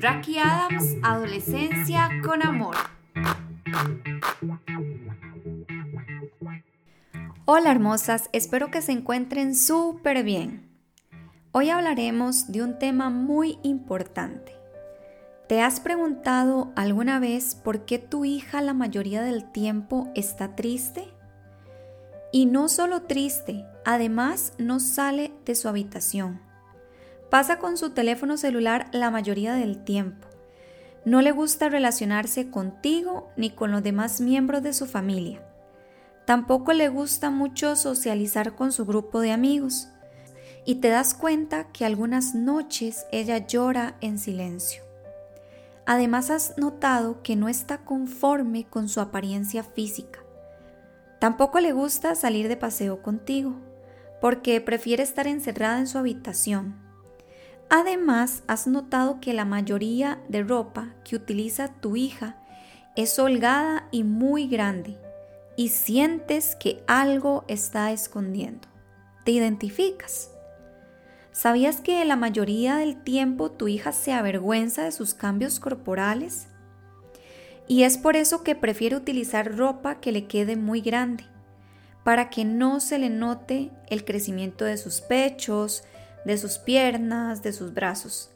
Raki Adams, Adolescencia con Amor. Hola hermosas, espero que se encuentren súper bien. Hoy hablaremos de un tema muy importante. ¿Te has preguntado alguna vez por qué tu hija la mayoría del tiempo está triste? Y no solo triste, además no sale de su habitación. Pasa con su teléfono celular la mayoría del tiempo. No le gusta relacionarse contigo ni con los demás miembros de su familia. Tampoco le gusta mucho socializar con su grupo de amigos. Y te das cuenta que algunas noches ella llora en silencio. Además has notado que no está conforme con su apariencia física. Tampoco le gusta salir de paseo contigo, porque prefiere estar encerrada en su habitación. Además, has notado que la mayoría de ropa que utiliza tu hija es holgada y muy grande, y sientes que algo está escondiendo. ¿Te identificas? ¿Sabías que la mayoría del tiempo tu hija se avergüenza de sus cambios corporales? Y es por eso que prefiere utilizar ropa que le quede muy grande, para que no se le note el crecimiento de sus pechos, de sus piernas, de sus brazos.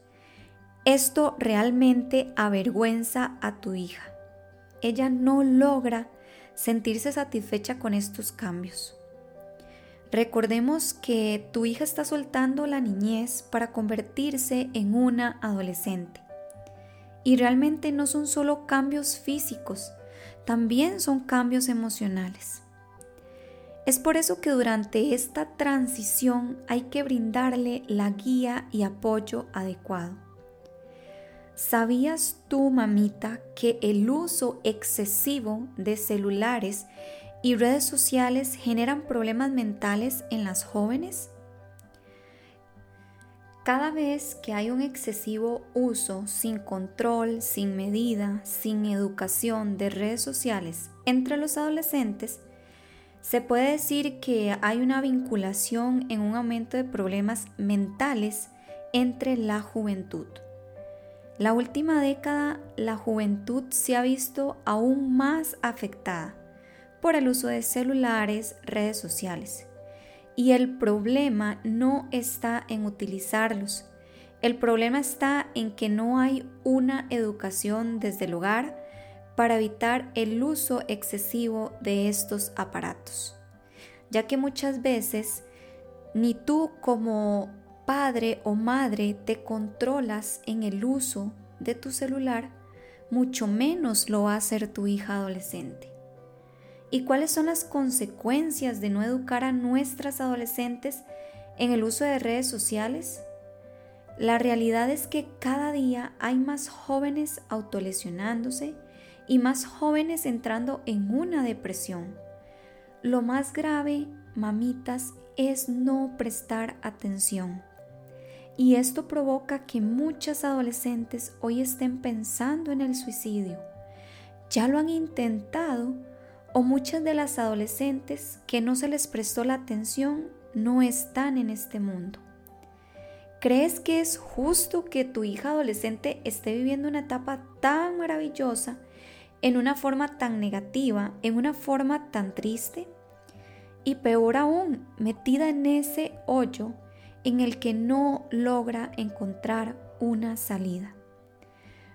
Esto realmente avergüenza a tu hija. Ella no logra sentirse satisfecha con estos cambios. Recordemos que tu hija está soltando la niñez para convertirse en una adolescente. Y realmente no son solo cambios físicos, también son cambios emocionales. Es por eso que durante esta transición hay que brindarle la guía y apoyo adecuado. ¿Sabías tú, mamita, que el uso excesivo de celulares y redes sociales generan problemas mentales en las jóvenes? Cada vez que hay un excesivo uso sin control, sin medida, sin educación de redes sociales entre los adolescentes, se puede decir que hay una vinculación en un aumento de problemas mentales entre la juventud. La última década la juventud se ha visto aún más afectada por el uso de celulares, redes sociales. Y el problema no está en utilizarlos. El problema está en que no hay una educación desde el hogar para evitar el uso excesivo de estos aparatos. Ya que muchas veces ni tú como padre o madre te controlas en el uso de tu celular, mucho menos lo va a hacer tu hija adolescente. ¿Y cuáles son las consecuencias de no educar a nuestras adolescentes en el uso de redes sociales? La realidad es que cada día hay más jóvenes autolesionándose y más jóvenes entrando en una depresión. Lo más grave, mamitas, es no prestar atención. Y esto provoca que muchas adolescentes hoy estén pensando en el suicidio. Ya lo han intentado, o muchas de las adolescentes que no se les prestó la atención no están en este mundo. ¿Crees que es justo que tu hija adolescente esté viviendo una etapa tan maravillosa en una forma tan negativa, en una forma tan triste? Y peor aún, metida en ese hoyo en el que no logra encontrar una salida.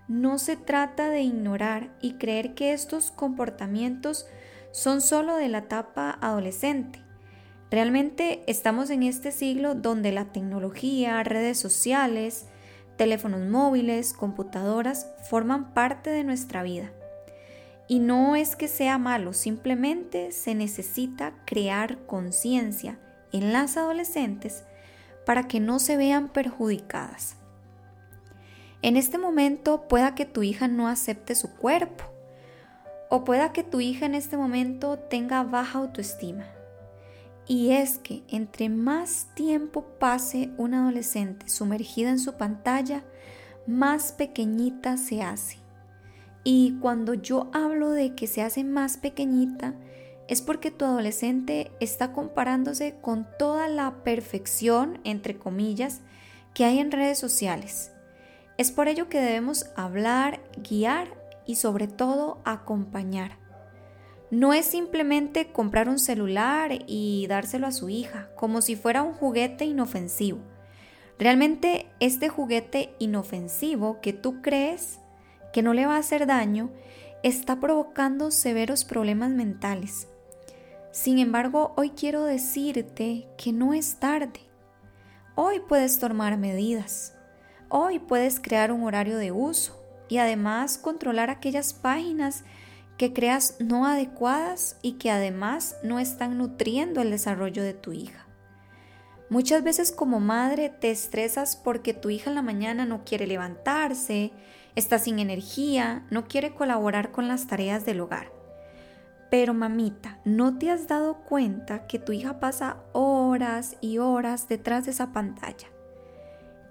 No se trata de ignorar y creer que estos comportamientos son solo de la etapa adolescente. Realmente estamos en este siglo donde la tecnología, redes sociales, teléfonos móviles, computadoras forman parte de nuestra vida. Y no es que sea malo, simplemente se necesita crear conciencia en las adolescentes para que no se vean perjudicadas. En este momento pueda que tu hija no acepte su cuerpo o pueda que tu hija en este momento tenga baja autoestima. Y es que entre más tiempo pase una adolescente sumergida en su pantalla, más pequeñita se hace. Y cuando yo hablo de que se hace más pequeñita, es porque tu adolescente está comparándose con toda la perfección, entre comillas, que hay en redes sociales. Es por ello que debemos hablar, guiar y sobre todo acompañar. No es simplemente comprar un celular y dárselo a su hija, como si fuera un juguete inofensivo. Realmente este juguete inofensivo que tú crees que no le va a hacer daño está provocando severos problemas mentales. Sin embargo, hoy quiero decirte que no es tarde. Hoy puedes tomar medidas. Hoy puedes crear un horario de uso y además controlar aquellas páginas que creas no adecuadas y que además no están nutriendo el desarrollo de tu hija. Muchas veces como madre te estresas porque tu hija en la mañana no quiere levantarse, está sin energía, no quiere colaborar con las tareas del hogar. Pero mamita, ¿no te has dado cuenta que tu hija pasa horas y horas detrás de esa pantalla?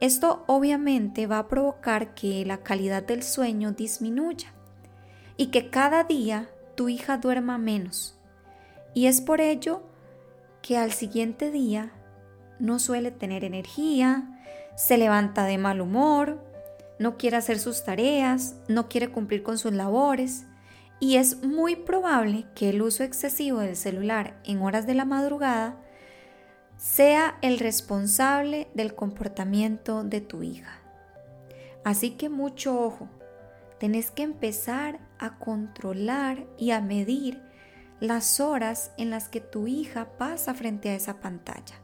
Esto obviamente va a provocar que la calidad del sueño disminuya y que cada día tu hija duerma menos. Y es por ello que al siguiente día no suele tener energía, se levanta de mal humor, no quiere hacer sus tareas, no quiere cumplir con sus labores y es muy probable que el uso excesivo del celular en horas de la madrugada sea el responsable del comportamiento de tu hija. Así que mucho ojo, tenés que empezar a controlar y a medir las horas en las que tu hija pasa frente a esa pantalla.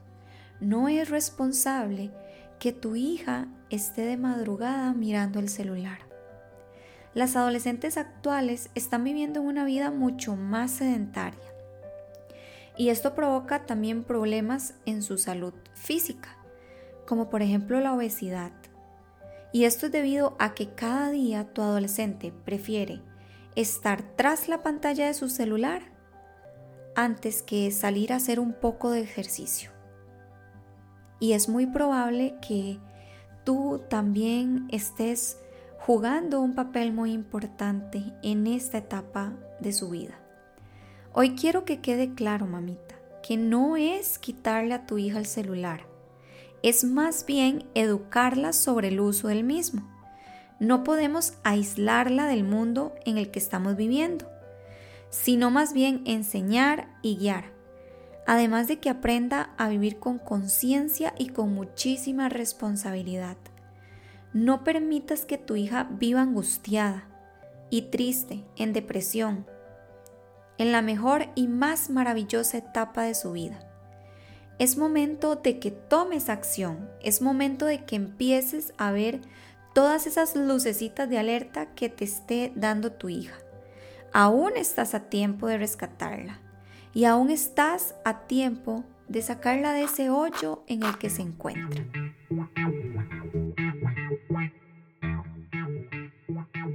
No es responsable que tu hija esté de madrugada mirando el celular. Las adolescentes actuales están viviendo una vida mucho más sedentaria y esto provoca también problemas en su salud física, como por ejemplo la obesidad. Y esto es debido a que cada día tu adolescente prefiere estar tras la pantalla de su celular antes que salir a hacer un poco de ejercicio. Y es muy probable que tú también estés jugando un papel muy importante en esta etapa de su vida. Hoy quiero que quede claro, mamita, que no es quitarle a tu hija el celular, es más bien educarla sobre el uso del mismo. No podemos aislarla del mundo en el que estamos viviendo, sino más bien enseñar y guiar, además de que aprenda a vivir con conciencia y con muchísima responsabilidad. No permitas que tu hija viva angustiada y triste, en depresión, en la mejor y más maravillosa etapa de su vida. Es momento de que tomes acción, es momento de que empieces a ver todas esas lucecitas de alerta que te esté dando tu hija. Aún estás a tiempo de rescatarla y aún estás a tiempo de sacarla de ese hoyo en el que se encuentra.